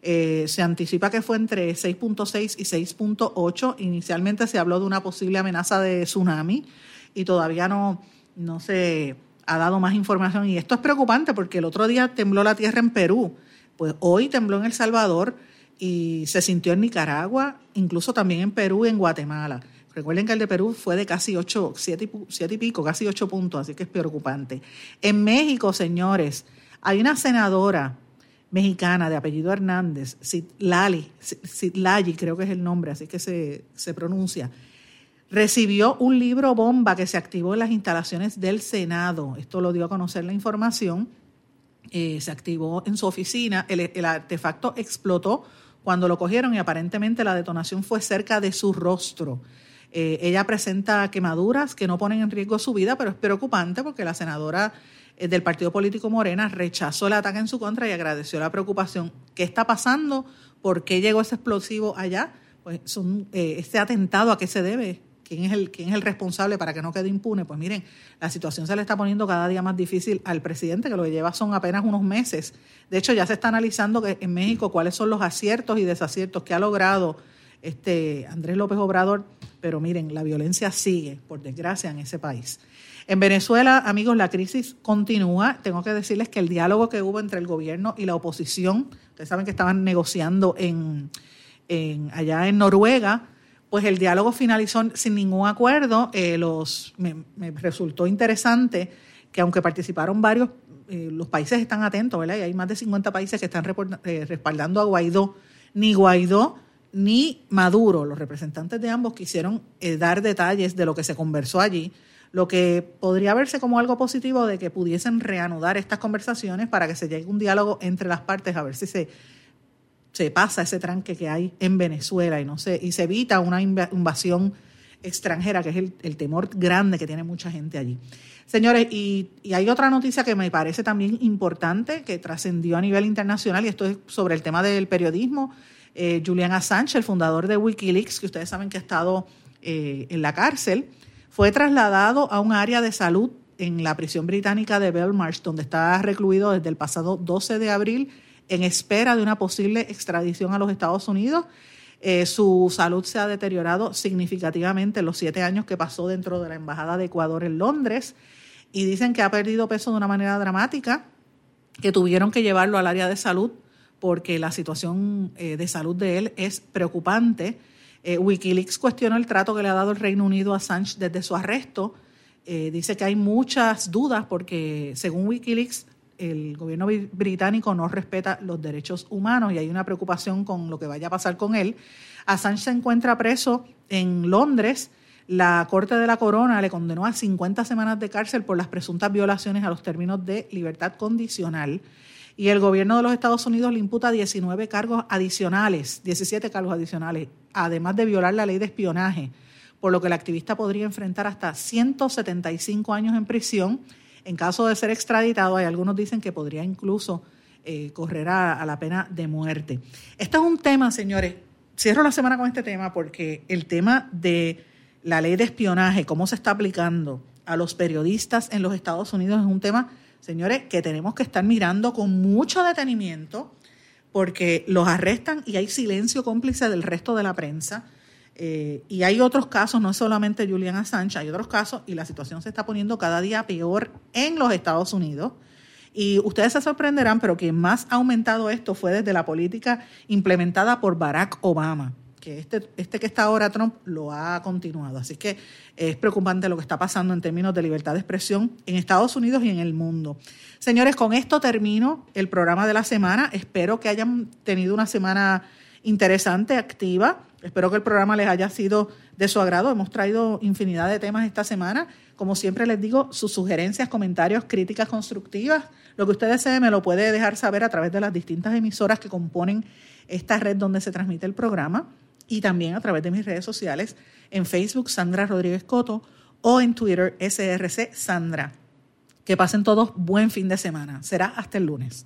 Eh, se anticipa que fue entre 6.6 y 6.8. Inicialmente se habló de una posible amenaza de tsunami y todavía no, no se ha dado más información. Y esto es preocupante porque el otro día tembló la tierra en Perú, pues hoy tembló en El Salvador y se sintió en Nicaragua, incluso también en Perú y en Guatemala. Recuerden que el de Perú fue de casi 8, 7, y pico, casi 8 puntos, así que es preocupante. En México, señores, hay una senadora mexicana de apellido Hernández, Citlali, Citlali creo que es el nombre, así que se, se pronuncia, recibió un libro bomba que se activó en las instalaciones del Senado. Esto lo dio a conocer la información. Eh, se activó en su oficina, el, artefacto explotó cuando lo cogieron y aparentemente la detonación fue cerca de su rostro. Eh, ella presenta quemaduras que no ponen en riesgo su vida, pero es preocupante porque la senadora del partido político Morena rechazó el ataque en su contra y agradeció la preocupación. ¿Qué está pasando? ¿Por qué llegó ese explosivo allá? Pues son, este atentado, ¿a qué se debe? ¿Quién es, el, ¿Quién es el responsable para que no quede impune? Pues miren, la situación se le está poniendo cada día más difícil al presidente, que lo que lleva son apenas unos meses. De hecho, ya se está analizando que en México cuáles son los aciertos y desaciertos que ha logrado este Andrés López Obrador, pero miren, la violencia sigue, por desgracia, en ese país. En Venezuela, amigos, la crisis continúa. Tengo que decirles que el diálogo que hubo entre el gobierno y la oposición, ustedes saben que estaban negociando en, en allá en Noruega, pues el diálogo finalizó sin ningún acuerdo. Eh, los, me, resultó interesante que aunque participaron varios, eh, los países están atentos, ¿verdad? Y hay más de 50 países que están eh, respaldando a Guaidó. Ni Guaidó ni Maduro, los representantes de ambos, quisieron dar detalles de lo que se conversó allí, lo que podría verse como algo positivo de que pudiesen reanudar estas conversaciones para que se llegue un diálogo entre las partes a ver si se se pasa ese tranque que hay en Venezuela y, no se, y se evita una invasión extranjera, que es el, temor grande que tiene mucha gente allí. Señores, y, hay otra noticia que me parece también importante, que trascendió a nivel internacional, y esto es sobre el tema del periodismo. Eh, Julian Assange, el fundador de Wikileaks, que ustedes saben que ha estado eh, en la cárcel, fue trasladado a un área de salud en la prisión británica de Belmarsh, donde está recluido desde el pasado 12 de abril en espera de una posible extradición a los Estados Unidos. Eh, su salud se ha deteriorado significativamente en los siete años que pasó dentro de la Embajada de Ecuador en Londres y dicen que ha perdido peso de una manera dramática, que tuvieron que llevarlo al área de salud porque la situación eh, de salud de él es preocupante. Eh, Wikileaks cuestionó el trato que le ha dado el Reino Unido a Assange desde su arresto. dice que hay muchas dudas porque, según Wikileaks, el gobierno británico no respeta los derechos humanos y hay una preocupación con lo que vaya a pasar con él. Assange se encuentra preso en Londres. La Corte de la Corona le condenó a 50 semanas de cárcel por las presuntas violaciones a los términos de libertad condicional. Y el gobierno de los Estados Unidos le imputa 19 cargos adicionales, 17 cargos adicionales, además de violar la ley de espionaje, por lo que el activista podría enfrentar hasta 175 años en prisión en caso de ser extraditado, hay algunos dicen que podría incluso eh, correr a, la pena de muerte. Este es un tema, señores, cierro la semana con este tema porque el tema de la ley de espionaje, cómo se está aplicando a los periodistas en los Estados Unidos es un tema, señores, que tenemos que estar mirando con mucho detenimiento porque los arrestan y hay silencio cómplice del resto de la prensa eh, y hay otros casos, no solamente Julian Assange, hay otros casos y la situación se está poniendo cada día peor en los Estados Unidos. Y ustedes se sorprenderán, pero quien más ha aumentado esto fue desde la política implementada por Barack Obama, que este, este que está ahora Trump lo ha continuado. Así que es preocupante lo que está pasando en términos de libertad de expresión en Estados Unidos y en el mundo. Señores, con esto termino el programa de la semana. Espero que hayan tenido una semana interesante, activa. Espero que el programa les haya sido de su agrado. Hemos traído infinidad de temas esta semana. Como siempre les digo, sus sugerencias, comentarios, críticas constructivas, lo que usted desee me lo puede dejar saber a través de las distintas emisoras que componen esta red donde se transmite el programa y también a través de mis redes sociales en Facebook Sandra Rodríguez Coto o en Twitter SRC Sandra. Que pasen todos buen fin de semana. Será hasta el lunes.